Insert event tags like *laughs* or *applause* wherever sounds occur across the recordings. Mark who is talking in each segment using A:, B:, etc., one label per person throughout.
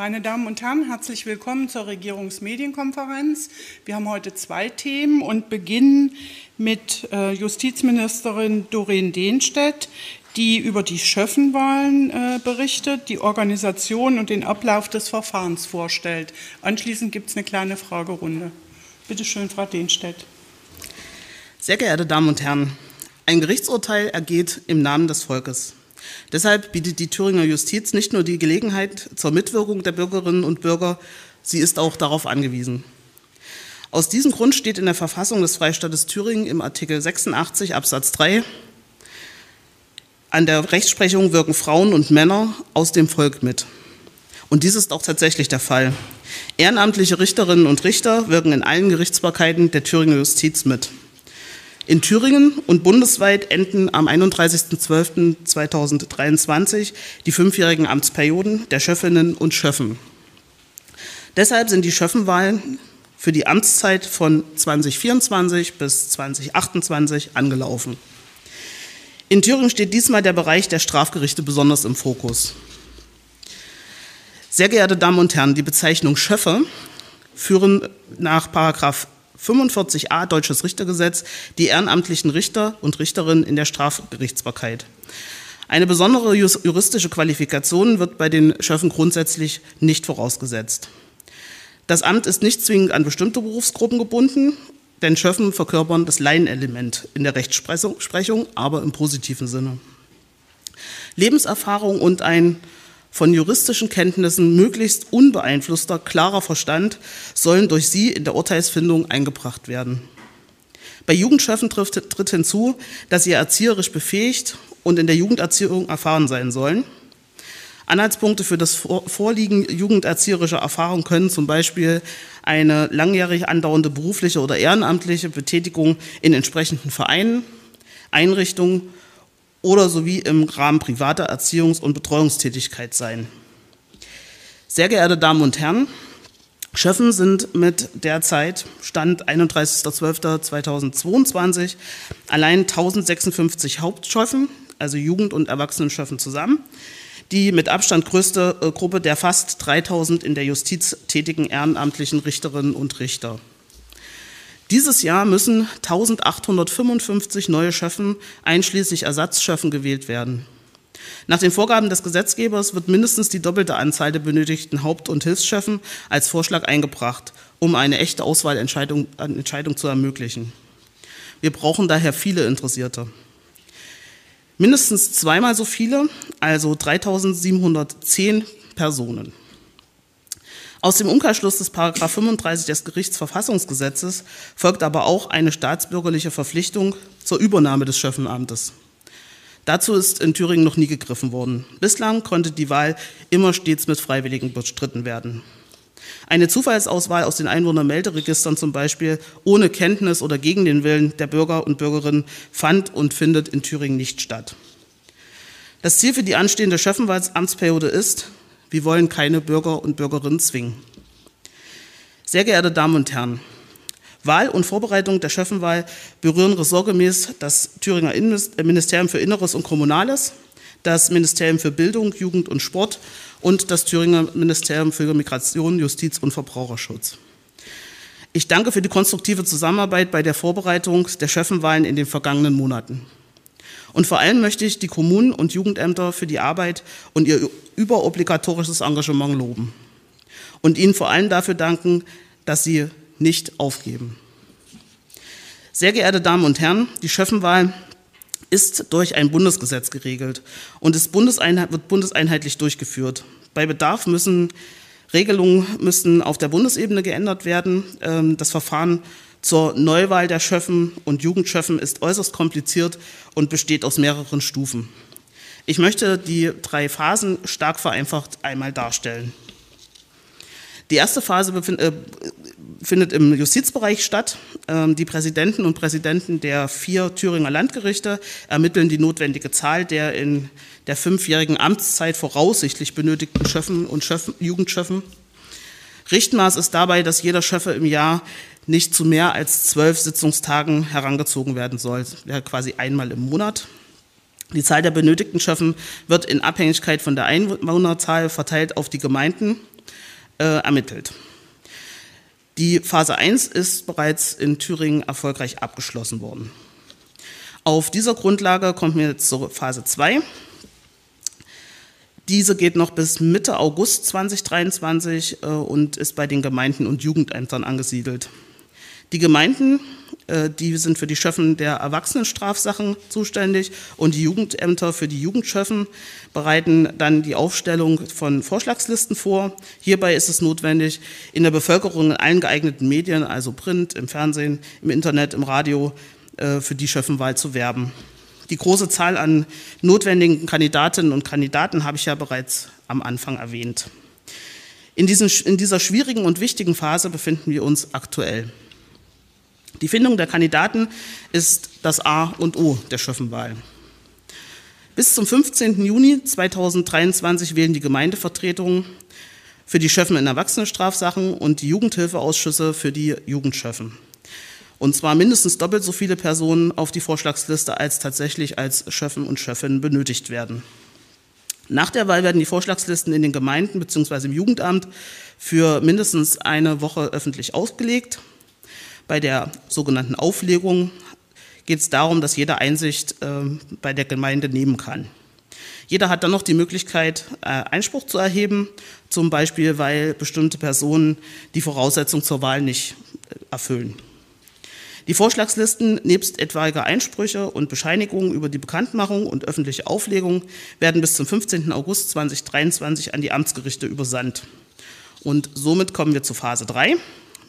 A: Meine Damen und Herren, herzlich willkommen zur Regierungsmedienkonferenz. Wir haben heute zwei Themen und beginnen mit äh, Justizministerin Doreen Dehnstedt, die über die Schöffenwahlen äh, berichtet, die Organisation und den Ablauf des Verfahrens vorstellt. Anschließend gibt es eine kleine Fragerunde. Bitte schön, Frau Dehnstedt.
B: Sehr geehrte Damen und Herren, ein Gerichtsurteil ergeht im Namen des Volkes. Deshalb bietet die Thüringer Justiz nicht nur die Gelegenheit zur Mitwirkung der Bürgerinnen und Bürger, sie ist auch darauf angewiesen. Aus diesem Grund steht in der Verfassung des Freistaates Thüringen im Artikel 86 Absatz 3, an der Rechtsprechung wirken Frauen und Männer aus dem Volk mit. Und dies ist auch tatsächlich der Fall. Ehrenamtliche Richterinnen und Richter wirken in allen Gerichtsbarkeiten der Thüringer Justiz mit. In Thüringen und bundesweit enden am 31.12.2023 die fünfjährigen Amtsperioden der Schöffinnen und Schöffen. Deshalb sind die Schöffenwahlen für die Amtszeit von 2024 bis 2028 angelaufen. In Thüringen steht diesmal der Bereich der Strafgerichte besonders im Fokus. Sehr geehrte Damen und Herren, die Bezeichnung Schöffe führen nach 45a Deutsches Richtergesetz die ehrenamtlichen Richter und Richterinnen in der Strafgerichtsbarkeit. Eine besondere juristische Qualifikation wird bei den Schöffen grundsätzlich nicht vorausgesetzt. Das Amt ist nicht zwingend an bestimmte Berufsgruppen gebunden, denn Schöffen verkörpern das Laienelement in der Rechtsprechung, aber im positiven Sinne. Lebenserfahrung und ein von juristischen Kenntnissen möglichst unbeeinflusster, klarer Verstand sollen durch sie in der Urteilsfindung eingebracht werden. Bei Jugendschöffen tritt hinzu, dass sie erzieherisch befähigt und in der Jugenderziehung erfahren sein sollen. Anhaltspunkte für das Vorliegen jugenderzieherischer Erfahrung können zum Beispiel eine langjährig andauernde berufliche oder ehrenamtliche Betätigung in entsprechenden Vereinen, Einrichtungen oder sowie im Rahmen privater Erziehungs- und Betreuungstätigkeit sein. Sehr geehrte Damen und Herren, Schöffen sind mit derzeit Stand 31.12.2022 allein 1056 Hauptschöffen, also Jugend- und Erwachsenenschöffen zusammen, die mit Abstand größte äh, Gruppe der fast 3000 in der Justiz tätigen ehrenamtlichen Richterinnen und Richter. Dieses Jahr müssen 1855 neue Schöffen einschließlich Ersatzschöffen gewählt werden. Nach den Vorgaben des Gesetzgebers wird mindestens die doppelte Anzahl der benötigten Haupt- und Hilfsschöffen als Vorschlag eingebracht, um eine echte Auswahlentscheidung Entscheidung zu ermöglichen. Wir brauchen daher viele Interessierte. Mindestens zweimal so viele, also 3710 Personen. Aus dem Umkehrschluss des Paragraph 35 des Gerichtsverfassungsgesetzes folgt aber auch eine staatsbürgerliche Verpflichtung zur Übernahme des Schöffenamtes. Dazu ist in Thüringen noch nie gegriffen worden. Bislang konnte die Wahl immer stets mit Freiwilligen bestritten werden. Eine Zufallsauswahl aus den Einwohnermelderegistern zum Beispiel ohne Kenntnis oder gegen den Willen der Bürger und Bürgerinnen fand und findet in Thüringen nicht statt. Das Ziel für die anstehende Schöffenwahlsamtsperiode ist, wir wollen keine Bürger und Bürgerinnen zwingen. Sehr geehrte Damen und Herren, Wahl und Vorbereitung der Schöffenwahl berühren ressortgemäß das Thüringer Ministerium für Inneres und Kommunales, das Ministerium für Bildung, Jugend und Sport und das Thüringer Ministerium für Migration, Justiz und Verbraucherschutz. Ich danke für die konstruktive Zusammenarbeit bei der Vorbereitung der Schöffenwahlen in den vergangenen Monaten. Und vor allem möchte ich die Kommunen und Jugendämter für die Arbeit und ihr überobligatorisches Engagement loben. Und ihnen vor allem dafür danken, dass sie nicht aufgeben. Sehr geehrte Damen und Herren, die Schöffenwahl ist durch ein Bundesgesetz geregelt und ist bundeseinheit, wird bundeseinheitlich durchgeführt. Bei Bedarf müssen Regelungen müssen auf der Bundesebene geändert werden. Ähm, das Verfahren zur Neuwahl der Schöffen und Jugendschöffen ist äußerst kompliziert und besteht aus mehreren Stufen. Ich möchte die drei Phasen stark vereinfacht einmal darstellen. Die erste Phase äh, findet im Justizbereich statt. Ähm, die Präsidenten und Präsidenten der vier Thüringer Landgerichte ermitteln die notwendige Zahl der in der fünfjährigen Amtszeit voraussichtlich benötigten Schöffen und Schöffen, Jugendschöffen. Richtmaß ist dabei, dass jeder Schöffe im Jahr nicht zu mehr als zwölf Sitzungstagen herangezogen werden soll, wäre quasi einmal im Monat. Die Zahl der benötigten Schöffen wird in Abhängigkeit von der Einwohnerzahl verteilt auf die Gemeinden. äh, ermittelt. Die Phase 1 ist bereits in Thüringen erfolgreich abgeschlossen worden. Auf dieser Grundlage kommen wir jetzt zur Phase 2. Diese geht noch bis Mitte August 2023 äh, und ist bei den Gemeinden und Jugendämtern angesiedelt. Die Gemeinden, äh, die sind für die Schöffen der Erwachsenenstrafsachen zuständig und die Jugendämter für die Jugendschöffen bereiten dann die Aufstellung von Vorschlagslisten vor. Hierbei ist es notwendig, in der Bevölkerung in allen geeigneten Medien, also Print, im Fernsehen, im Internet, im Radio, äh, für die Schöffenwahl zu werben. Die große Zahl an notwendigen Kandidatinnen und Kandidaten habe ich ja bereits am Anfang erwähnt. In, diesen, in dieser schwierigen und wichtigen Phase befinden wir uns aktuell. Die Findung der Kandidaten ist das A und O der Schöffenwahl. Bis zum 15. Juni 2023 wählen die Gemeindevertretungen für die Schöffen in Erwachsenenstrafsachen und die Jugendhilfeausschüsse für die Jugendschöffen. Und zwar mindestens doppelt so viele Personen auf die Vorschlagsliste, als tatsächlich als Schöffen und Schöffinnen benötigt werden. Nach der Wahl werden die Vorschlagslisten in den Gemeinden bzw. im Jugendamt für mindestens eine Woche öffentlich ausgelegt. Bei der sogenannten Auflegung geht es darum, dass jeder Einsicht äh, bei der Gemeinde nehmen kann. Jeder hat dann noch die Möglichkeit, äh, Einspruch zu erheben, zum Beispiel weil bestimmte Personen die Voraussetzung zur Wahl nicht äh, erfüllen. Die Vorschlagslisten nebst etwaiger Einsprüche und Bescheinigungen über die Bekanntmachung und öffentliche Auflegung werden bis zum 15. August 2023 an die Amtsgerichte übersandt. Und somit kommen wir zu Phase 3.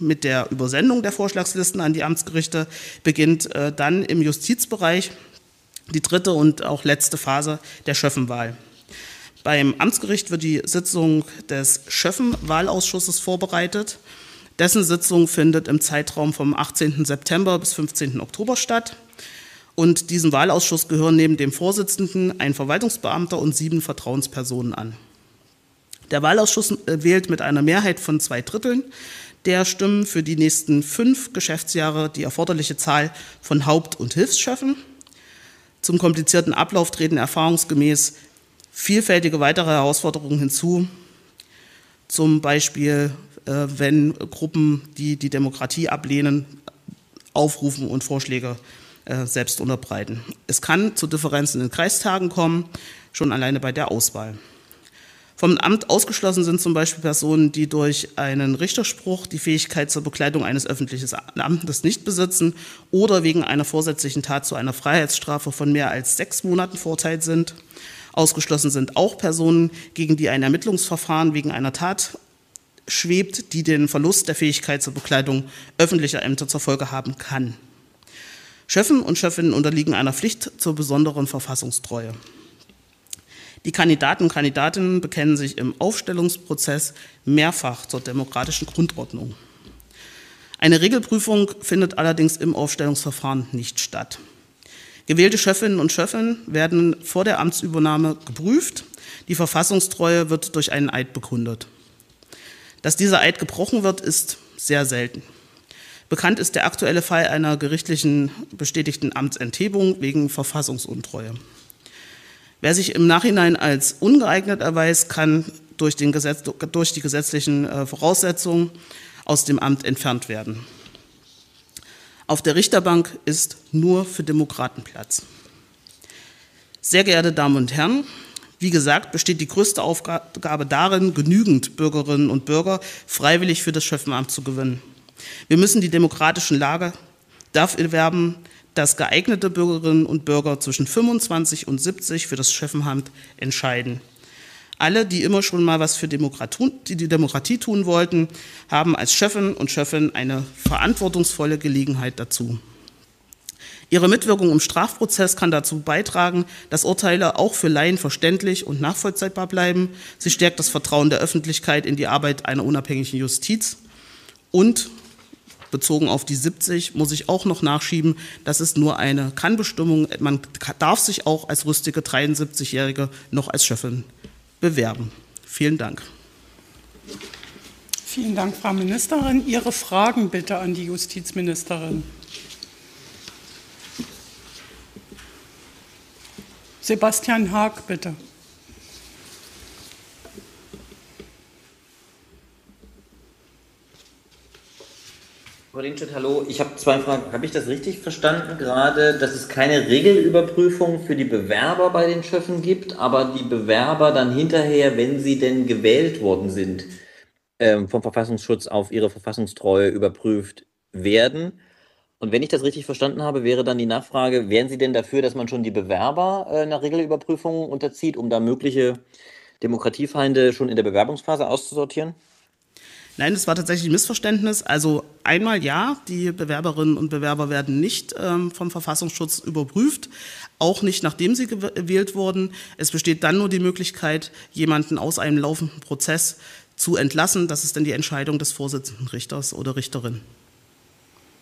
B: Mit der Übersendung der Vorschlagslisten an die Amtsgerichte beginnt äh, dann im Justizbereich die dritte und auch letzte Phase der Schöffenwahl. Beim Amtsgericht wird die Sitzung des Schöffenwahlausschusses vorbereitet dessen Sitzung findet im Zeitraum vom 18. September bis 15. Oktober statt. Und diesem Wahlausschuss gehören neben dem Vorsitzenden ein Verwaltungsbeamter und sieben Vertrauenspersonen an. Der Wahlausschuss äh, wählt mit einer Mehrheit von zwei Dritteln der Stimmen für die nächsten fünf Geschäftsjahre die erforderliche Zahl von Haupt- und Hilfsschöffen. Zum komplizierten Ablauf treten erfahrungsgemäß vielfältige weitere Herausforderungen hinzu, zum Beispiel äh, wenn Gruppen, die die Demokratie ablehnen, aufrufen und Vorschläge äh, selbst unterbreiten. Es kann zu Differenzen in Kreistagen kommen, schon alleine bei der Auswahl. Vom Amt ausgeschlossen sind zum Beispiel Personen, die durch einen Richterspruch die Fähigkeit zur Bekleidung eines öffentlichen Amtes nicht besitzen oder wegen einer vorsätzlichen Tat zu einer Freiheitsstrafe von mehr als sechs Monaten verurteilt sind. Ausgeschlossen sind auch Personen, gegen die ein Ermittlungsverfahren wegen einer Tat schwebt, die den Verlust der Fähigkeit zur Bekleidung öffentlicher Ämter zur Folge haben kann. Schöffen und Schöffinnen unterliegen einer Pflicht zur besonderen Verfassungstreue. Die Kandidaten und Kandidatinnen bekennen sich im Aufstellungsprozess mehrfach zur demokratischen Grundordnung. Eine Regelprüfung findet allerdings im Aufstellungsverfahren nicht statt. Gewählte Schöffinnen und Schöffen werden vor der Amtsübernahme geprüft. Die Verfassungstreue wird durch einen Eid begründet. Dass dieser Eid gebrochen wird, ist sehr selten. Bekannt ist der aktuelle Fall einer gerichtlichen bestätigten Amtsenthebung wegen Verfassungsuntreue. Wer sich im Nachhinein als ungeeignet erweist, kann durch, Gesetz, durch die gesetzlichen äh, Voraussetzungen aus dem Amt entfernt werden. Auf der Richterbank ist nur für Demokraten Platz. Sehr geehrte Damen und Herren, wie gesagt, besteht die größte Aufgabe darin, genügend Bürgerinnen und Bürger freiwillig für das Schöffenamt zu gewinnen. Wir müssen die demokratischen Lage dafür werben, dass geeignete Bürgerinnen und Bürger zwischen 25 und 70 für das Schöffenamt entscheiden. Alle, die immer schon mal was für die Demokratie tun wollten, haben als Chefin und Chefin eine verantwortungsvolle Gelegenheit dazu. Ihre Mitwirkung im Strafprozess kann dazu beitragen, dass Urteile auch für Laien verständlich und nachvollziehbar bleiben. Sie stärkt das Vertrauen der Öffentlichkeit in die Arbeit einer unabhängigen Justiz. Und bezogen auf die 70 muss ich auch noch nachschieben, das ist nur eine Kannbestimmung. Man darf sich auch als rüstige 73-Jährige noch als Chefin bewerben. Vielen Dank.
A: Vielen Dank, Frau Ministerin. Ihre Fragen bitte an die Justizministerin. Sebastian Haag, bitte.
C: Frau Linstedt, hallo. Ich habe zwei Fragen. Habe ich das richtig verstanden gerade, dass es keine Regelüberprüfung für die Bewerber bei den Schöffen gibt, aber die Bewerber dann hinterher, wenn sie denn gewählt worden sind, ähm, vom Verfassungsschutz auf ihre Verfassungstreue überprüft werden? Und wenn ich das richtig verstanden habe, wäre dann die Nachfrage, wären Sie denn dafür, dass man schon die Bewerber äh, einer Regelüberprüfung unterzieht, um da mögliche Demokratiefeinde schon in der Bewerbungsphase auszusortieren?
B: Nein, das war tatsächlich ein Missverständnis. Also einmal ja, die Bewerberinnen und Bewerber werden nicht ähm, vom Verfassungsschutz überprüft, auch nicht nachdem sie gewählt wurden. Es besteht dann nur die Möglichkeit, jemanden aus einem laufenden Prozess zu entlassen. Das ist dann die Entscheidung des Vorsitzenden Richters oder Richterin.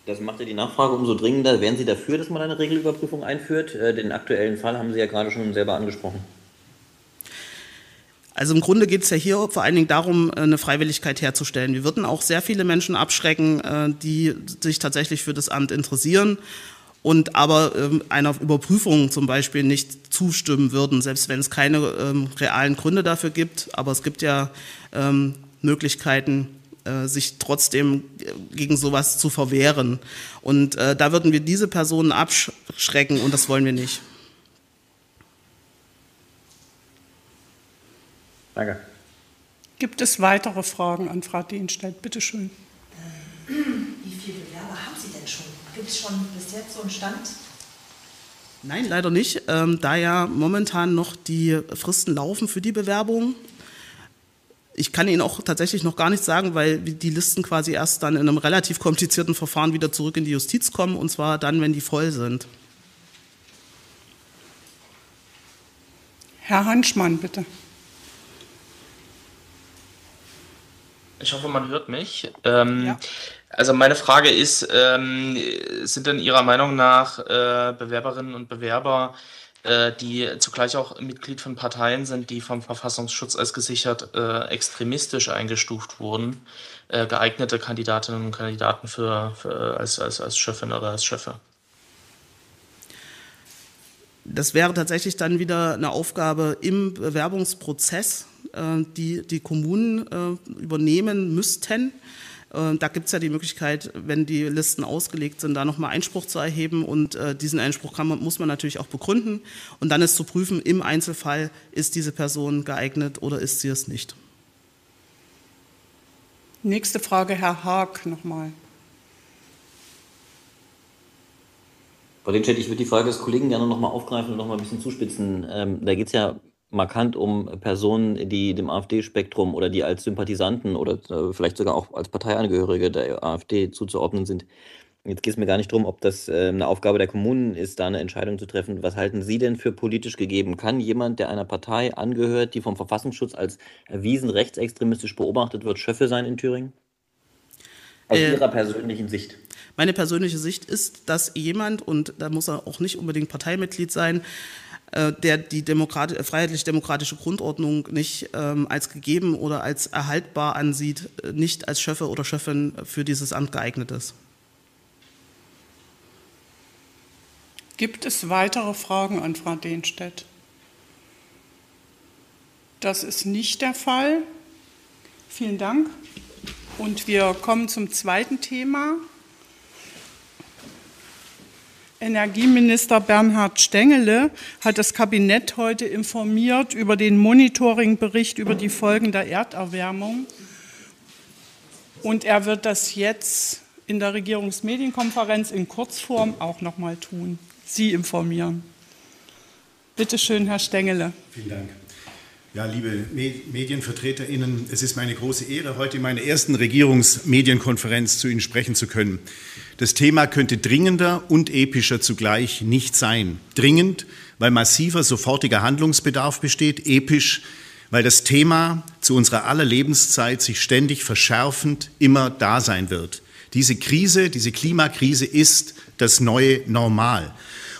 C: Das macht ja die Nachfrage umso dringender. Wären Sie dafür, dass man eine Regelüberprüfung einführt? Äh, den aktuellen Fall haben Sie ja gerade schon selber angesprochen.
B: Also im Grunde geht es ja hier vor allen Dingen darum, eine Freiwilligkeit herzustellen. Wir würden auch sehr viele Menschen abschrecken, äh, die sich tatsächlich für das Amt interessieren und aber ähm, einer Überprüfung zum Beispiel nicht zustimmen würden, selbst wenn es keine ähm, realen Gründe dafür gibt. Aber es gibt ja ähm, Möglichkeiten, äh, sich trotzdem gegen sowas zu verwehren. Und äh, da würden wir diese Personen abschrecken und das wollen wir nicht.
C: Danke.
A: Gibt es weitere Fragen an Frau Dienstedt? Bitte schön.
D: Wie viele Bewerber haben Sie denn schon? Gibt es schon bis jetzt so einen Stand?
B: Nein, leider nicht, ähm, da ja momentan noch die Fristen laufen für die Bewerbung. Ich kann Ihnen auch tatsächlich noch gar nichts sagen, weil die Listen quasi erst dann in einem relativ komplizierten Verfahren wieder zurück in die Justiz kommen, und zwar dann, wenn die voll sind.
A: Herr Hanschmann, bitte.
E: Ich hoffe, man hört mich. Ähm,
A: Ja.
E: Also meine Frage ist, ähm, sind denn Ihrer Meinung nach äh, Bewerberinnen und Bewerber, äh, die zugleich auch Mitglied von Parteien sind, die vom Verfassungsschutz als gesichert äh, extremistisch eingestuft wurden, äh, geeignete Kandidatinnen und Kandidaten für, für als, als, als Chefin oder als Chefe?
B: Das wäre tatsächlich dann wieder eine Aufgabe im Bewerbungsprozess, die die Kommunen äh, übernehmen müssten. Äh, Da gibt es ja die Möglichkeit, wenn die Listen ausgelegt sind, da nochmal Einspruch zu erheben. Und äh, diesen Einspruch kann man, muss man natürlich auch begründen. Und dann ist zu prüfen, im Einzelfall, ist diese Person geeignet oder ist sie es nicht.
A: Nächste Frage, Herr Haag nochmal.
C: Frau Linstedt, ich würde die Frage des Kollegen gerne nochmal aufgreifen und nochmal ein bisschen zuspitzen. Ähm, da geht es ja markant um Personen, die dem AfD-Spektrum oder die als Sympathisanten oder äh, vielleicht sogar auch als Parteiangehörige der AfD zuzuordnen sind. Jetzt geht es mir gar nicht darum, ob das äh, eine Aufgabe der Kommunen ist, da eine Entscheidung zu treffen. Was halten Sie denn für politisch gegeben? Kann jemand, der einer Partei angehört, die vom Verfassungsschutz als erwiesen rechtsextremistisch beobachtet wird, Schöffe sein in Thüringen? Aus
B: Äh,
C: Ihrer persönlichen Sicht.
B: Meine persönliche Sicht ist, dass jemand, und da muss er auch nicht unbedingt Parteimitglied sein, der die Demokrat äh, freiheitlich-demokratische Grundordnung nicht ähm, als gegeben oder als erhaltbar ansieht, äh, nicht als Schöffe oder Schöffin für dieses Amt geeignet ist.
A: Gibt es weitere Fragen an Frau Dehnstedt? Das ist nicht der Fall. Vielen Dank. Und wir kommen zum zweiten Thema. Energieminister Bernhard Stengele hat das Kabinett heute informiert über den Monitoringbericht über die Folgen der Erderwärmung. Und er wird das jetzt in der Regierungsmedienkonferenz in Kurzform auch noch mal tun. Sie informieren. Bitte schön, Herr Stengele.
F: Vielen Dank. Ja, liebe Me- MedienvertreterInnen, es ist meine große Ehre, heute in meiner ersten Regierungsmedienkonferenz zu Ihnen sprechen zu können. Das Thema könnte dringender und epischer zugleich nicht sein. Dringend, weil massiver sofortiger Handlungsbedarf besteht, episch, weil das Thema zu unserer aller Lebenszeit sich ständig verschärfend immer da sein wird. Diese Krise, diese Klimakrise ist das neue Normal.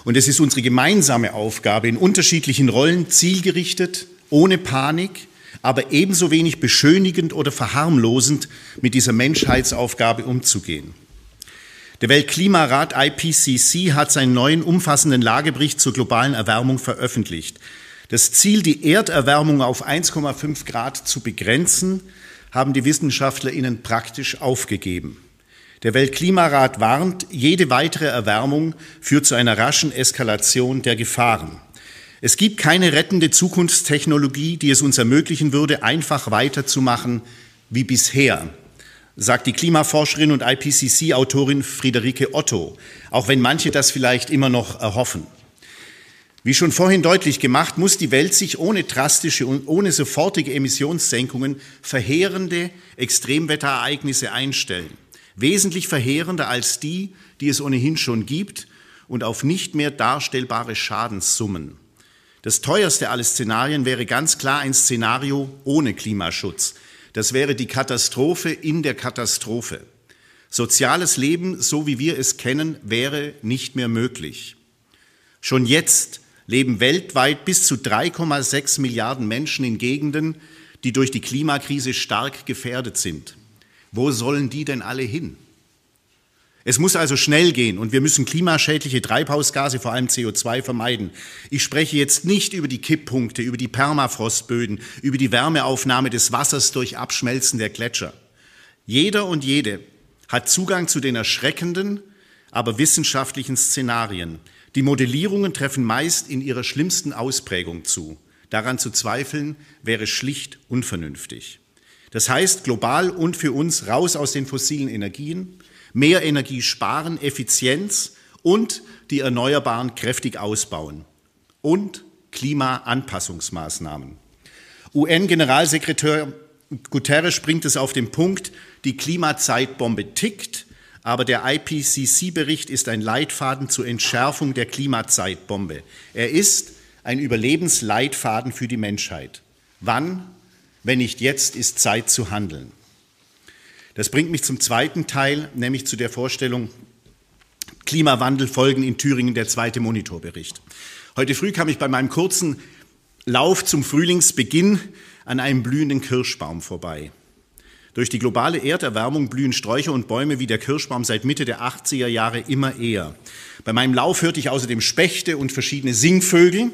F: Und es ist unsere gemeinsame Aufgabe, in unterschiedlichen Rollen zielgerichtet, ohne Panik, aber ebenso wenig beschönigend oder verharmlosend mit dieser Menschheitsaufgabe umzugehen. Der Weltklimarat IPCC hat seinen neuen umfassenden Lagebericht zur globalen Erwärmung veröffentlicht. Das Ziel, die Erderwärmung auf 1,5 Grad zu begrenzen, haben die WissenschaftlerInnen praktisch aufgegeben. Der Weltklimarat warnt, jede weitere Erwärmung führt zu einer raschen Eskalation der Gefahren. Es gibt keine rettende Zukunftstechnologie, die es uns ermöglichen würde, einfach weiterzumachen wie bisher, sagt die Klimaforscherin und IPCC-Autorin Friederike Otto, auch wenn manche das vielleicht immer noch erhoffen. Wie schon vorhin deutlich gemacht, muss die Welt sich ohne drastische und ohne sofortige Emissionssenkungen verheerende Extremwetterereignisse einstellen wesentlich verheerender als die, die es ohnehin schon gibt und auf nicht mehr darstellbare Schadenssummen. Das teuerste aller Szenarien wäre ganz klar ein Szenario ohne Klimaschutz. Das wäre die Katastrophe in der Katastrophe. Soziales Leben, so wie wir es kennen, wäre nicht mehr möglich. Schon jetzt leben weltweit bis zu 3,6 Milliarden Menschen in Gegenden, die durch die Klimakrise stark gefährdet sind. Wo sollen die denn alle hin? Es muss also schnell gehen und wir müssen klimaschädliche Treibhausgase, vor allem CO2, vermeiden. Ich spreche jetzt nicht über die Kipppunkte, über die Permafrostböden, über die Wärmeaufnahme des Wassers durch Abschmelzen der Gletscher. Jeder und jede hat Zugang zu den erschreckenden, aber wissenschaftlichen Szenarien. Die Modellierungen treffen meist in ihrer schlimmsten Ausprägung zu. Daran zu zweifeln wäre schlicht unvernünftig. Das heißt, global und für uns raus aus den fossilen Energien, mehr Energie sparen, Effizienz und die Erneuerbaren kräftig ausbauen und Klimaanpassungsmaßnahmen. UN-Generalsekretär Guterres bringt es auf den Punkt, die Klimazeitbombe tickt, aber der IPCC-Bericht ist ein Leitfaden zur Entschärfung der Klimazeitbombe. Er ist ein Überlebensleitfaden für die Menschheit. Wann wenn nicht jetzt ist Zeit zu handeln. Das bringt mich zum zweiten Teil, nämlich zu der Vorstellung Klimawandel folgen in Thüringen der zweite Monitorbericht. Heute früh kam ich bei meinem kurzen Lauf zum Frühlingsbeginn an einem blühenden Kirschbaum vorbei. Durch die globale Erderwärmung blühen Sträucher und Bäume wie der Kirschbaum seit Mitte der 80er Jahre immer eher. Bei meinem Lauf hörte ich außerdem Spechte und verschiedene Singvögel.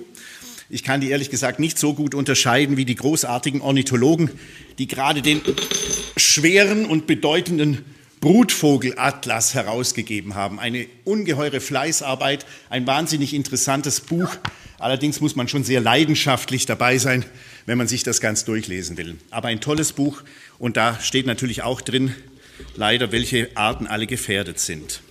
F: Ich kann die ehrlich gesagt nicht so gut unterscheiden wie die großartigen Ornithologen, die gerade den schweren und bedeutenden Brutvogelatlas herausgegeben haben. Eine ungeheure Fleißarbeit, ein wahnsinnig interessantes Buch. Allerdings muss man schon sehr leidenschaftlich dabei sein, wenn man sich das ganz durchlesen will. Aber ein tolles Buch und da steht natürlich auch drin, leider, welche Arten alle gefährdet sind.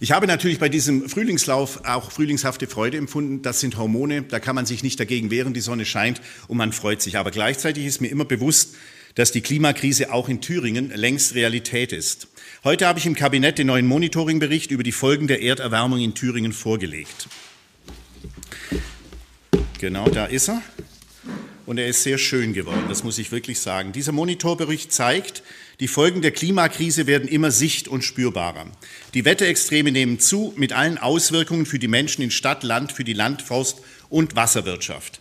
F: Ich habe natürlich bei diesem Frühlingslauf auch frühlingshafte Freude empfunden. Das sind Hormone, da kann man sich nicht dagegen wehren, die Sonne scheint und man freut sich. Aber gleichzeitig ist mir immer bewusst, dass die Klimakrise auch in Thüringen längst Realität ist. Heute habe ich im Kabinett den neuen Monitoringbericht über die Folgen der Erderwärmung in Thüringen vorgelegt. Genau, da ist er. Und er ist sehr schön geworden, das muss ich wirklich sagen. Dieser Monitorbericht zeigt, die Folgen der Klimakrise werden immer sicht- und spürbarer. Die Wetterextreme nehmen zu, mit allen Auswirkungen für die Menschen in Stadt, Land, für die Land-, Forst- und Wasserwirtschaft.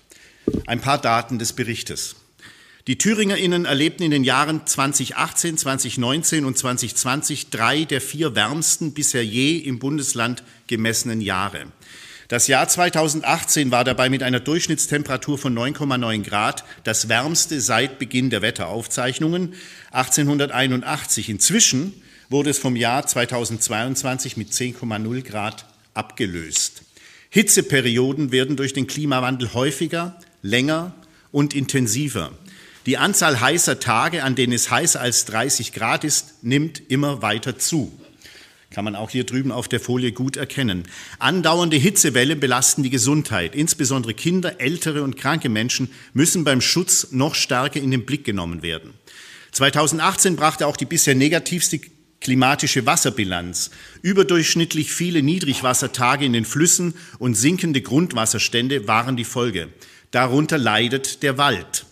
F: Ein paar Daten des Berichtes. Die ThüringerInnen erlebten in den Jahren 2018, 2019 und 2020 drei der vier wärmsten bisher je im Bundesland gemessenen Jahre. Das Jahr 2018 war dabei mit einer Durchschnittstemperatur von 9,9 Grad das wärmste seit Beginn der Wetteraufzeichnungen 1881. Inzwischen wurde es vom Jahr 2022 mit 10,0 Grad abgelöst. Hitzeperioden werden durch den Klimawandel häufiger, länger und intensiver. Die Anzahl heißer Tage, an denen es heißer als 30 Grad ist, nimmt immer weiter zu. Kann man auch hier drüben auf der Folie gut erkennen. Andauernde Hitzewellen belasten die Gesundheit. Insbesondere Kinder, ältere und kranke Menschen müssen beim Schutz noch stärker in den Blick genommen werden. 2018 brachte auch die bisher negativste klimatische Wasserbilanz. Überdurchschnittlich viele Niedrigwassertage in den Flüssen und sinkende Grundwasserstände waren die Folge. Darunter leidet der Wald.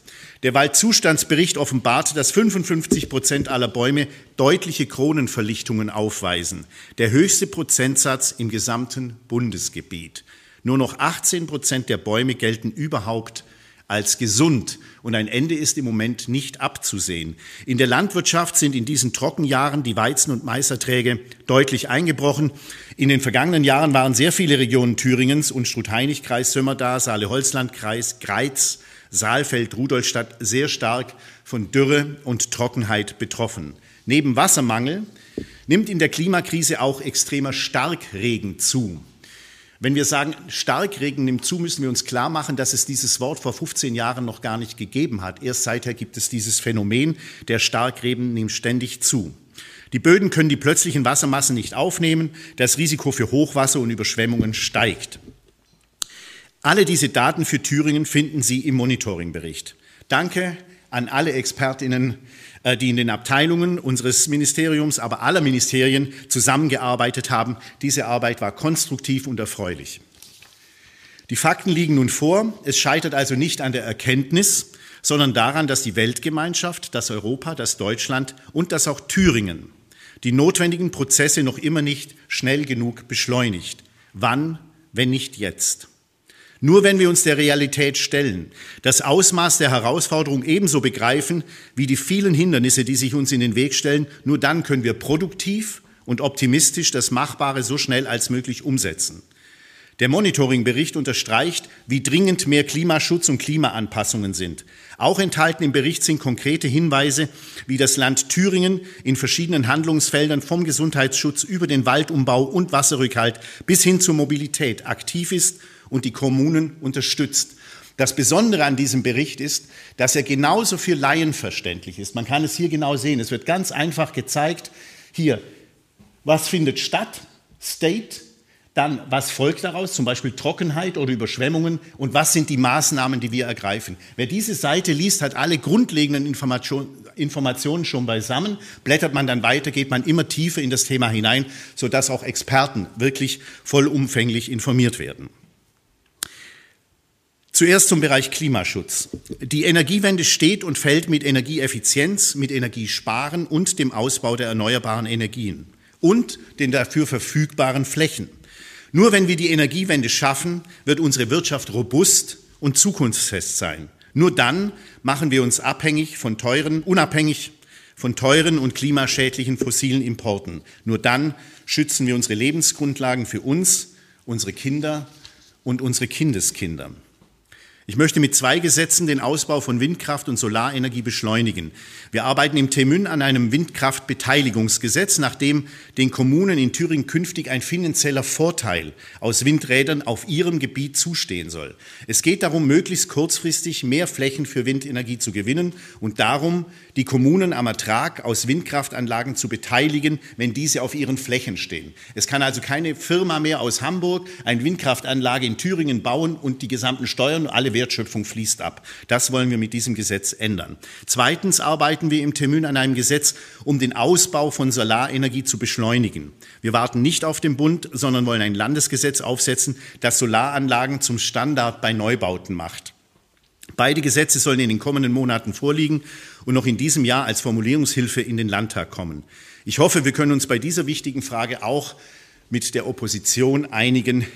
F: Der Waldzustandsbericht offenbart, dass 55 Prozent aller Bäume deutliche Kronenverlichtungen aufweisen, der höchste Prozentsatz im gesamten Bundesgebiet. Nur noch 18 Prozent der Bäume gelten überhaupt als gesund und ein Ende ist im Moment nicht abzusehen. In der Landwirtschaft sind in diesen Trockenjahren die Weizen- und Maiserträge deutlich eingebrochen. In den vergangenen Jahren waren sehr viele Regionen Thüringens und Struth-Heinig-Kreis, Sömmerda, Saale-Holzland-Kreis, Greiz, Saalfeld, Rudolstadt sehr stark von Dürre und Trockenheit betroffen. Neben Wassermangel nimmt in der Klimakrise auch extremer Starkregen zu. Wenn wir sagen, Starkregen nimmt zu, müssen wir uns klar machen, dass es dieses Wort vor 15 Jahren noch gar nicht gegeben hat. Erst seither gibt es dieses Phänomen, der Starkregen nimmt ständig zu. Die Böden können die plötzlichen Wassermassen nicht aufnehmen, das Risiko für Hochwasser und Überschwemmungen steigt. Alle diese Daten für Thüringen finden Sie im Monitoringbericht. Danke an alle Expertinnen, äh, die in den Abteilungen unseres Ministeriums, aber aller Ministerien zusammengearbeitet haben. Diese Arbeit war konstruktiv und erfreulich. Die Fakten liegen nun vor. Es scheitert also nicht an der Erkenntnis, sondern daran, dass die Weltgemeinschaft, das Europa, das Deutschland und das auch Thüringen die notwendigen Prozesse noch immer nicht schnell genug beschleunigt. Wann, wenn nicht jetzt? Nur wenn wir uns der Realität stellen, das Ausmaß der Herausforderung ebenso begreifen wie die vielen Hindernisse, die sich uns in den Weg stellen, nur dann können wir produktiv und optimistisch das Machbare so schnell als möglich umsetzen. Der Monitoringbericht unterstreicht, wie dringend mehr Klimaschutz und Klimaanpassungen sind. Auch enthalten im Bericht sind konkrete Hinweise, wie das Land Thüringen in verschiedenen Handlungsfeldern vom Gesundheitsschutz über den Waldumbau und Wasserrückhalt bis hin zur Mobilität aktiv ist und die Kommunen unterstützt. Das Besondere an diesem Bericht ist, dass er genauso für Laien verständlich ist. Man kann es hier genau sehen. Es wird ganz einfach gezeigt, hier, was findet statt? State, dann, was folgt daraus, zum Beispiel Trockenheit oder Überschwemmungen und was sind die Maßnahmen, die wir ergreifen. Wer diese Seite liest, hat alle grundlegenden Information, Informationen schon beisammen. Blättert man dann weiter, geht man immer tiefer in das Thema hinein, sodass auch Experten wirklich vollumfänglich informiert werden. Zuerst zum Bereich Klimaschutz. Die Energiewende steht und fällt mit Energieeffizienz, mit Energiesparen und dem Ausbau der erneuerbaren Energien und den dafür verfügbaren Flächen. Nur wenn wir die Energiewende schaffen, wird unsere Wirtschaft robust und zukunftsfest sein. Nur dann machen wir uns abhängig von teuren, unabhängig von teuren und klimaschädlichen fossilen Importen. Nur dann schützen wir unsere Lebensgrundlagen für uns, unsere Kinder und unsere Kindeskinder. Ich möchte mit zwei Gesetzen den Ausbau von Windkraft und Solarenergie beschleunigen. Wir arbeiten im Temün an einem Windkraftbeteiligungsgesetz, nach dem den Kommunen in Thüringen künftig ein finanzieller Vorteil aus Windrädern auf ihrem Gebiet zustehen soll. Es geht darum, möglichst kurzfristig mehr Flächen für Windenergie zu gewinnen und darum, die Kommunen am Ertrag aus Windkraftanlagen zu beteiligen, wenn diese auf ihren Flächen stehen. Es kann also keine Firma mehr aus Hamburg eine Windkraftanlage in Thüringen bauen und die gesamten Steuern, alle Wertschöpfung fließt ab. Das wollen wir mit diesem Gesetz ändern. Zweitens arbeiten wir im Termin an einem Gesetz, um den Ausbau von Solarenergie zu beschleunigen. Wir warten nicht auf den Bund, sondern wollen ein Landesgesetz aufsetzen, das Solaranlagen zum Standard bei Neubauten macht. Beide Gesetze sollen in den kommenden Monaten vorliegen und noch in diesem Jahr als Formulierungshilfe in den Landtag kommen. Ich hoffe, wir können uns bei dieser wichtigen Frage auch mit der Opposition einigen,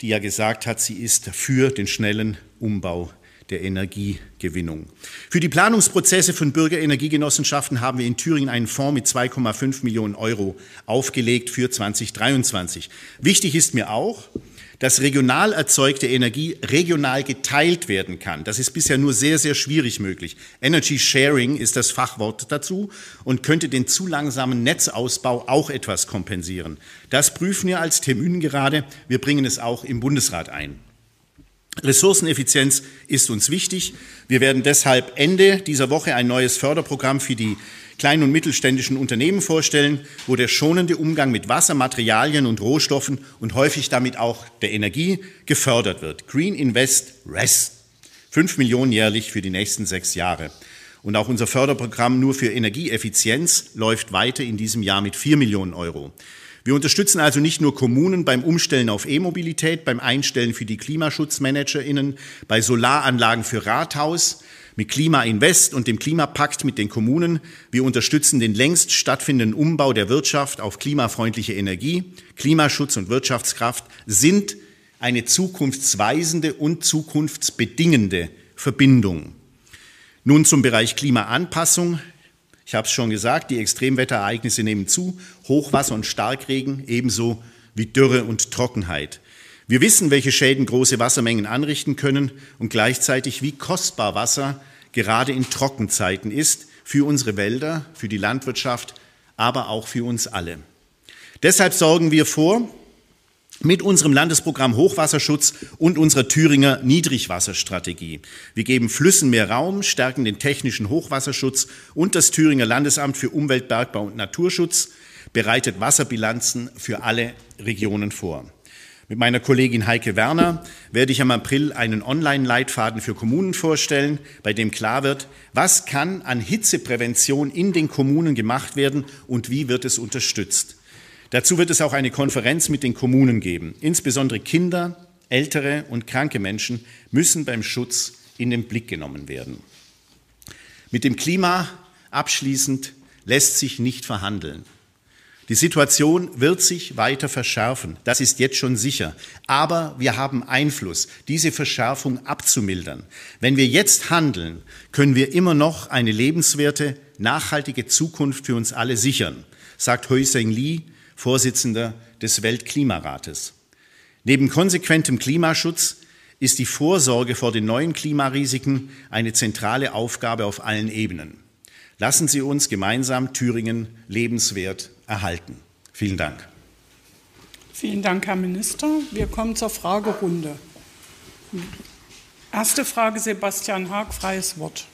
F: die ja gesagt hat, sie ist für den schnellen Umbau der Energiegewinnung. Für die Planungsprozesse von Bürgerenergiegenossenschaften haben wir in Thüringen einen Fonds mit 2,5 Millionen Euro aufgelegt für 2023. Wichtig ist mir auch, dass regional erzeugte Energie regional geteilt werden kann. Das ist bisher nur sehr, sehr schwierig möglich. Energy Sharing ist das Fachwort dazu und könnte den zu langsamen Netzausbau auch etwas kompensieren. Das prüfen wir als Termin gerade. Wir bringen es auch im Bundesrat ein. Ressourceneffizienz ist uns wichtig. Wir werden deshalb Ende dieser Woche ein neues Förderprogramm für die kleinen und mittelständischen Unternehmen vorstellen, wo der schonende Umgang mit Wasser, Materialien und Rohstoffen und häufig damit auch der Energie gefördert wird. Green Invest Rest. Fünf Millionen jährlich für die nächsten sechs Jahre. Und auch unser Förderprogramm nur für Energieeffizienz läuft weiter in diesem Jahr mit vier Millionen Euro. Wir unterstützen also nicht nur Kommunen beim Umstellen auf E-Mobilität, beim Einstellen für die KlimaschutzmanagerInnen, bei Solaranlagen für Rathaus, mit Klima Invest und dem Klimapakt mit den Kommunen. Wir unterstützen den längst stattfindenden Umbau der Wirtschaft auf klimafreundliche Energie. Klimaschutz und Wirtschaftskraft sind eine zukunftsweisende und zukunftsbedingende Verbindung. Nun zum Bereich Klimaanpassung. Ich habe es schon gesagt, die Extremwetterereignisse nehmen zu, Hochwasser und Starkregen ebenso wie Dürre und Trockenheit. Wir wissen, welche Schäden große Wassermengen anrichten können und gleichzeitig, wie kostbar Wasser gerade in Trockenzeiten ist für unsere Wälder, für die Landwirtschaft, aber auch für uns alle. Deshalb sorgen wir vor, mit unserem Landesprogramm Hochwasserschutz und unserer Thüringer Niedrigwasserstrategie. Wir geben Flüssen mehr Raum, stärken den technischen Hochwasserschutz und das Thüringer Landesamt für Umwelt, Bergbau und Naturschutz bereitet Wasserbilanzen für alle Regionen vor. Mit meiner Kollegin Heike Werner werde ich am April einen Online-Leitfaden für Kommunen vorstellen, bei dem klar wird, was kann an Hitzeprävention in den Kommunen gemacht werden und wie wird es unterstützt. Dazu wird es auch eine Konferenz mit den Kommunen geben. Insbesondere Kinder, ältere und kranke Menschen müssen beim Schutz in den Blick genommen werden. Mit dem Klima abschließend lässt sich nicht verhandeln. Die Situation wird sich weiter verschärfen, das ist jetzt schon sicher. Aber wir haben Einfluss, diese Verschärfung abzumildern. Wenn wir jetzt handeln, können wir immer noch eine lebenswerte, nachhaltige Zukunft für uns alle sichern, sagt Hui Seng Li, Vorsitzender des Weltklimarates. Neben konsequentem Klimaschutz ist die Vorsorge vor den neuen Klimarisiken eine zentrale Aufgabe auf allen Ebenen. Lassen Sie uns gemeinsam Thüringen lebenswert erhalten. Vielen Dank.
A: Vielen Dank, Herr Minister. Wir kommen zur Fragerunde. Erste Frage Sebastian Haag, freies Wort.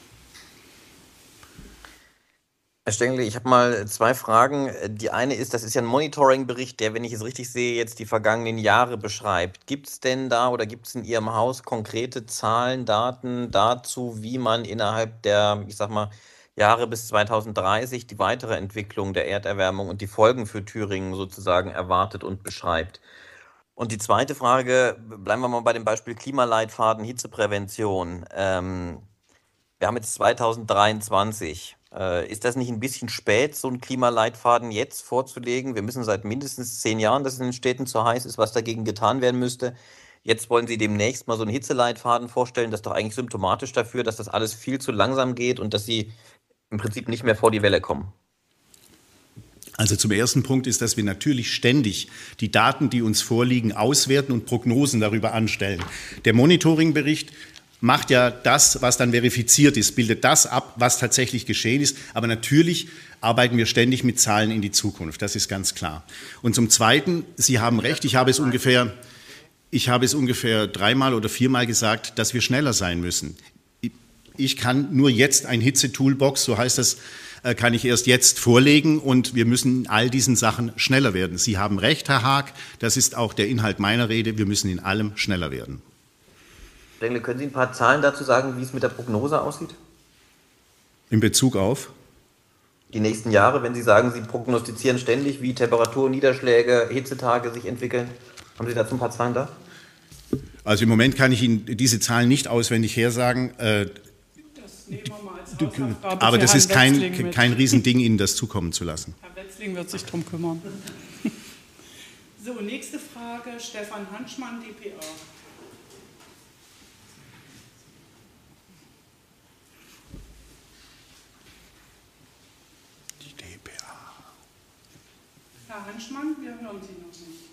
C: Herr Stengel, ich habe mal zwei Fragen. Die eine ist, das ist ja ein Monitoring-Bericht, der, wenn ich es richtig sehe, jetzt die vergangenen Jahre beschreibt. Gibt es denn da oder gibt es in Ihrem Haus konkrete Zahlen, Daten dazu, wie man innerhalb der, ich sag mal, Jahre bis 2030 die weitere Entwicklung der Erderwärmung und die Folgen für Thüringen sozusagen erwartet und beschreibt? Und die zweite Frage, bleiben wir mal bei dem Beispiel Klimaleitfaden, Hitzeprävention. Ähm, wir haben jetzt 2023. Äh, ist das nicht ein bisschen spät, so einen Klimaleitfaden jetzt vorzulegen? Wir müssen seit mindestens zehn Jahren, dass es in den Städten zu heiß ist, was dagegen getan werden müsste. Jetzt wollen Sie demnächst mal so einen Hitzeleitfaden vorstellen. Das ist doch eigentlich symptomatisch dafür, dass das alles viel zu langsam geht und dass Sie im Prinzip nicht mehr vor die Welle kommen.
F: Also zum ersten Punkt ist, dass wir natürlich ständig die Daten, die uns vorliegen, auswerten und Prognosen darüber anstellen. Der Monitoringbericht macht ja das, was dann verifiziert ist, bildet das ab, was tatsächlich geschehen ist. Aber natürlich arbeiten wir ständig mit Zahlen in die Zukunft. Das ist ganz klar. Und zum Zweiten, Sie haben recht, ich habe es ungefähr, ich habe es ungefähr dreimal oder viermal gesagt, dass wir schneller sein müssen. Ich kann nur jetzt ein Hitze-Toolbox, so heißt das, äh, kann ich erst jetzt vorlegen und wir müssen in all diesen Sachen schneller werden. Sie haben recht, Herr Haag, das ist auch der Inhalt meiner Rede, wir müssen in allem schneller werden.
C: Dengle, können Sie ein paar Zahlen dazu sagen, wie es mit der Prognose aussieht?
F: In Bezug auf?
C: Die nächsten Jahre, wenn Sie sagen, Sie prognostizieren ständig, wie Temperatur, Niederschläge, Hitzetage sich entwickeln. Haben Sie dazu ein paar Zahlen da?
F: Also im Moment kann ich Ihnen diese Zahlen nicht auswendig hersagen. Äh, das nehmen wir mal als Hausaufgabe Aber das ist kein, kein Riesending, Ihnen das zukommen zu lassen.
A: Herr Wetzling wird sich darum kümmern. *laughs* So, nächste Frage, Stefan Hanschmann, DPA. Herr Hanschmann, wir hören Sie noch nicht.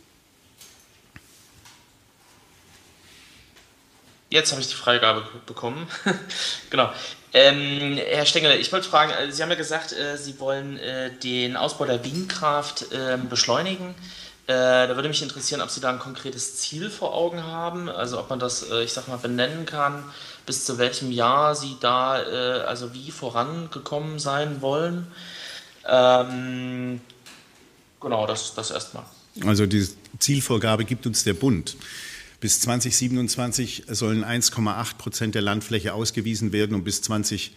E: Jetzt habe ich die Freigabe bekommen. *laughs* genau. Ähm, Herr Stengel, ich wollte fragen, äh, Sie haben ja gesagt, äh, Sie wollen äh, den Ausbau der Windkraft ähm, beschleunigen. Äh, da würde mich interessieren, ob Sie da ein konkretes Ziel vor Augen haben, also ob man das, äh, ich sag mal, benennen kann, bis zu welchem Jahr Sie da, äh, also wie vorangekommen sein wollen. Ähm, Genau, das, das erstmal.
F: Also die Zielvorgabe gibt uns der Bund. Bis 2027 sollen 1,8 Prozent der Landfläche ausgewiesen werden und bis 20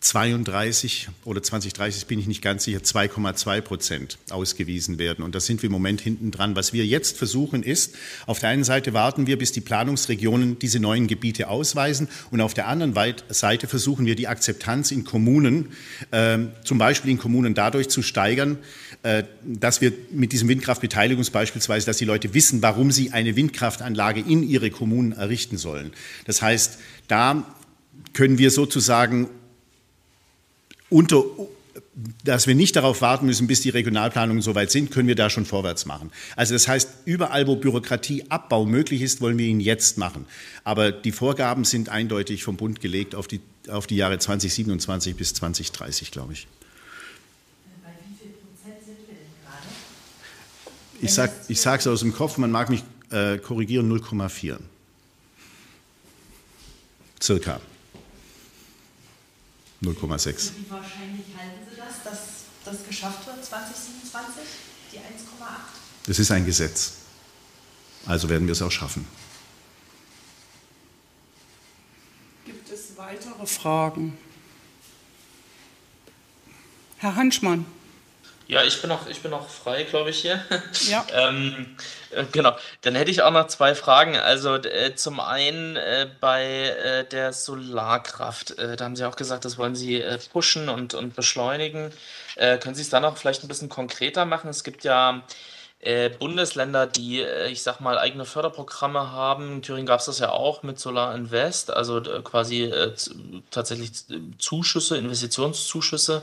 F: 32 oder 2030 bin ich nicht ganz sicher, 2,2 Prozent ausgewiesen werden. Und da sind wir im Moment hinten dran. Was wir jetzt versuchen ist, auf der einen Seite warten wir, bis die Planungsregionen diese neuen Gebiete ausweisen und auf der anderen Seite versuchen wir die Akzeptanz in Kommunen, äh, zum Beispiel in Kommunen dadurch zu steigern, äh, dass wir mit diesem Windkraftbeteiligungs beispielsweise, dass die Leute wissen, warum sie eine Windkraftanlage in ihre Kommunen errichten sollen. Das heißt, da können wir sozusagen unter, dass wir nicht darauf warten müssen, bis die Regionalplanungen soweit sind, können wir da schon vorwärts machen. Also das heißt, überall, wo Bürokratieabbau möglich ist, wollen wir ihn jetzt machen. Aber die Vorgaben sind eindeutig vom Bund gelegt auf die, auf die Jahre 2027 bis 2030, glaube ich. Ich sage es aus dem Kopf, man mag mich äh, korrigieren, 0,4. Circa. 0,6.
D: Wie wahrscheinlich halten Sie das, dass das geschafft wird 2027, die 1,8?
F: Das ist ein Gesetz. Also werden wir es auch schaffen.
A: Gibt es weitere Fragen? Herr Hanschmann.
E: Ja, ich bin noch, ich bin noch frei, glaube ich, hier.
A: Ja. *laughs*
E: ähm, äh, genau. Dann hätte ich auch noch zwei Fragen. Also äh, zum einen äh, bei äh, der Solarkraft. Äh, da haben Sie auch gesagt, das wollen Sie äh, pushen und, und beschleunigen. können Sie es dann noch vielleicht ein bisschen konkreter machen? Es gibt ja äh, Bundesländer, die, äh, ich sag mal, eigene Förderprogramme haben. In Thüringen gab es das ja auch mit Solar Invest, also äh, quasi äh, tatsächlich Zuschüsse, Investitionszuschüsse.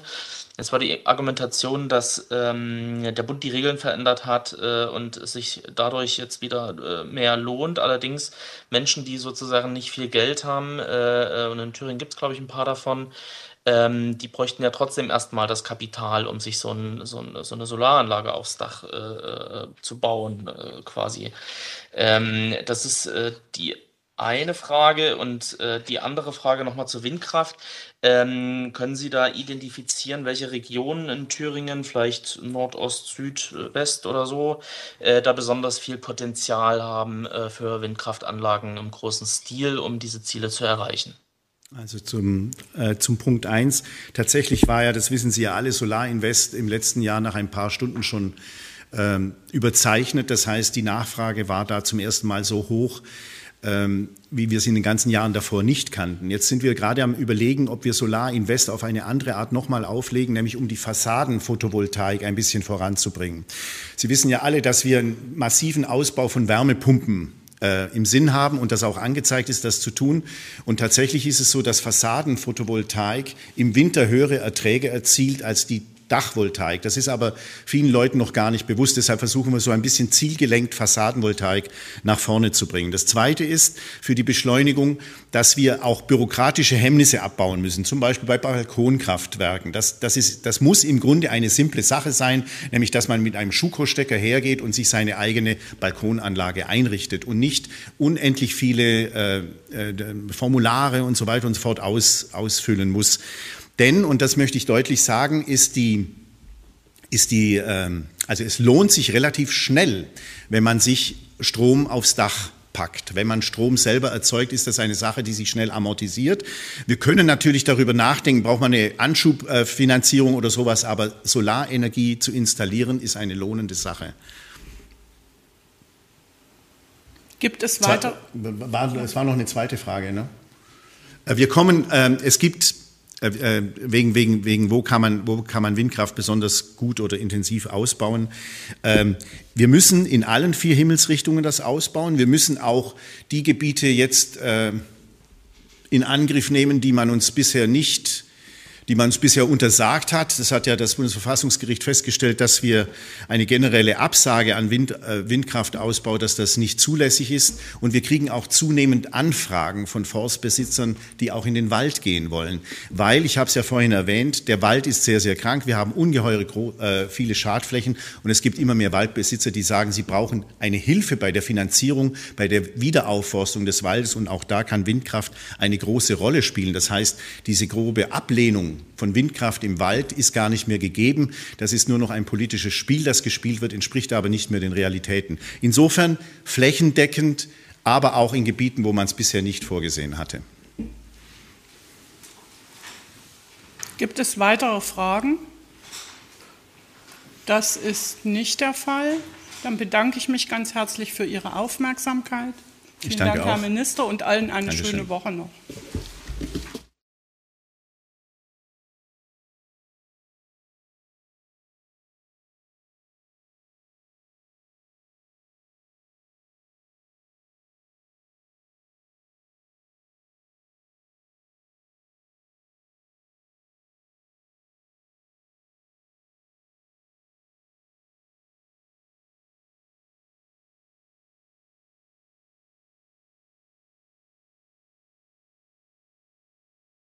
E: Es war die Argumentation, dass ähm, der Bund die Regeln verändert hat äh, und sich dadurch jetzt wieder äh, mehr lohnt. Allerdings Menschen, die sozusagen nicht viel Geld haben, und in Thüringen gibt es, glaube ich, ein paar davon, ähm, die bräuchten ja trotzdem erstmal das Kapital, um sich so, ein, so, ein, so eine Solaranlage aufs Dach äh, äh, zu bauen, äh, quasi. Ähm, das ist äh, die eine Frage und äh, die andere Frage nochmal zur Windkraft. Ähm, können Sie da identifizieren, welche Regionen in Thüringen, vielleicht Nordost, Süd, West oder so, äh, da besonders viel Potenzial haben äh, für Windkraftanlagen im großen Stil, um diese Ziele zu erreichen?
F: Also zum, äh, zum Punkt eins. Tatsächlich war ja, das wissen Sie ja alle, Solar Invest im letzten Jahr nach ein paar Stunden schon ähm, überzeichnet. Das heißt, die Nachfrage war da zum ersten Mal so hoch, ähm, wie wir sie in den ganzen Jahren davor nicht kannten. Jetzt sind wir gerade am Überlegen, ob wir Solar Invest auf eine andere Art nochmal auflegen, nämlich um die Fassadenphotovoltaik ein bisschen voranzubringen. Sie wissen ja alle, dass wir einen massiven Ausbau von Wärmepumpen äh, im Sinn haben und das auch angezeigt ist, das zu tun. Und tatsächlich ist es so, dass Fassadenphotovoltaik im Winter höhere Erträge erzielt als die Dachvoltaik. Das ist aber vielen Leuten noch gar nicht bewusst. Deshalb versuchen wir so ein bisschen zielgelenkt Fassadenvoltaik nach vorne zu bringen. Das Zweite ist für die Beschleunigung, dass wir auch bürokratische Hemmnisse abbauen müssen. Zum Beispiel bei Balkonkraftwerken. Das, das, ist, das muss im Grunde eine simple Sache sein, nämlich dass man mit einem Schuko-Stecker hergeht und sich seine eigene Balkonanlage einrichtet und nicht unendlich viele äh, äh, Formulare und so weiter und so fort aus, ausfüllen muss. Denn, und das möchte ich deutlich sagen, ist die, ist die, ähm, also es lohnt sich relativ schnell, wenn man sich Strom aufs Dach packt. Wenn man Strom selber erzeugt, ist das eine Sache, die sich schnell amortisiert. Wir können natürlich darüber nachdenken, braucht man eine Anschubfinanzierung oder sowas, aber Solarenergie zu installieren ist eine lohnende Sache.
A: Gibt es weiter?
F: Es war noch eine zweite Frage. Ne? Äh, wir kommen, ähm, es gibt äh, äh, wegen, wegen, wegen wo, kann man, wo kann man Windkraft besonders gut oder intensiv ausbauen. Ähm, wir müssen in allen vier Himmelsrichtungen das ausbauen. Wir müssen auch die Gebiete jetzt äh, in Angriff nehmen, die man uns bisher nicht die man uns bisher untersagt hat. Das hat ja das Bundesverfassungsgericht festgestellt, dass wir eine generelle Absage an Wind, äh, Windkraftausbau, dass das nicht zulässig ist. Und wir kriegen auch zunehmend Anfragen von Forstbesitzern, die auch in den Wald gehen wollen. Weil, ich habe es ja vorhin erwähnt, der Wald ist sehr, sehr krank. Wir haben ungeheure äh, viele Schadflächen und es gibt immer mehr Waldbesitzer, die sagen, sie brauchen eine Hilfe bei der Finanzierung, bei der Wiederaufforstung des Waldes. Und auch da kann Windkraft eine große Rolle spielen. Das heißt, diese grobe Ablehnung von Windkraft im Wald ist gar nicht mehr gegeben. Das ist nur noch ein politisches Spiel, das gespielt wird, entspricht aber nicht mehr den Realitäten. Insofern flächendeckend, aber auch in Gebieten, wo man es bisher nicht vorgesehen hatte.
A: Gibt es weitere Fragen? Das ist nicht der Fall. Dann bedanke ich mich ganz herzlich für Ihre Aufmerksamkeit. Vielen Dank,
F: auch.
A: Herr Minister, und allen eine
F: Dankeschön.
A: schöne Woche noch.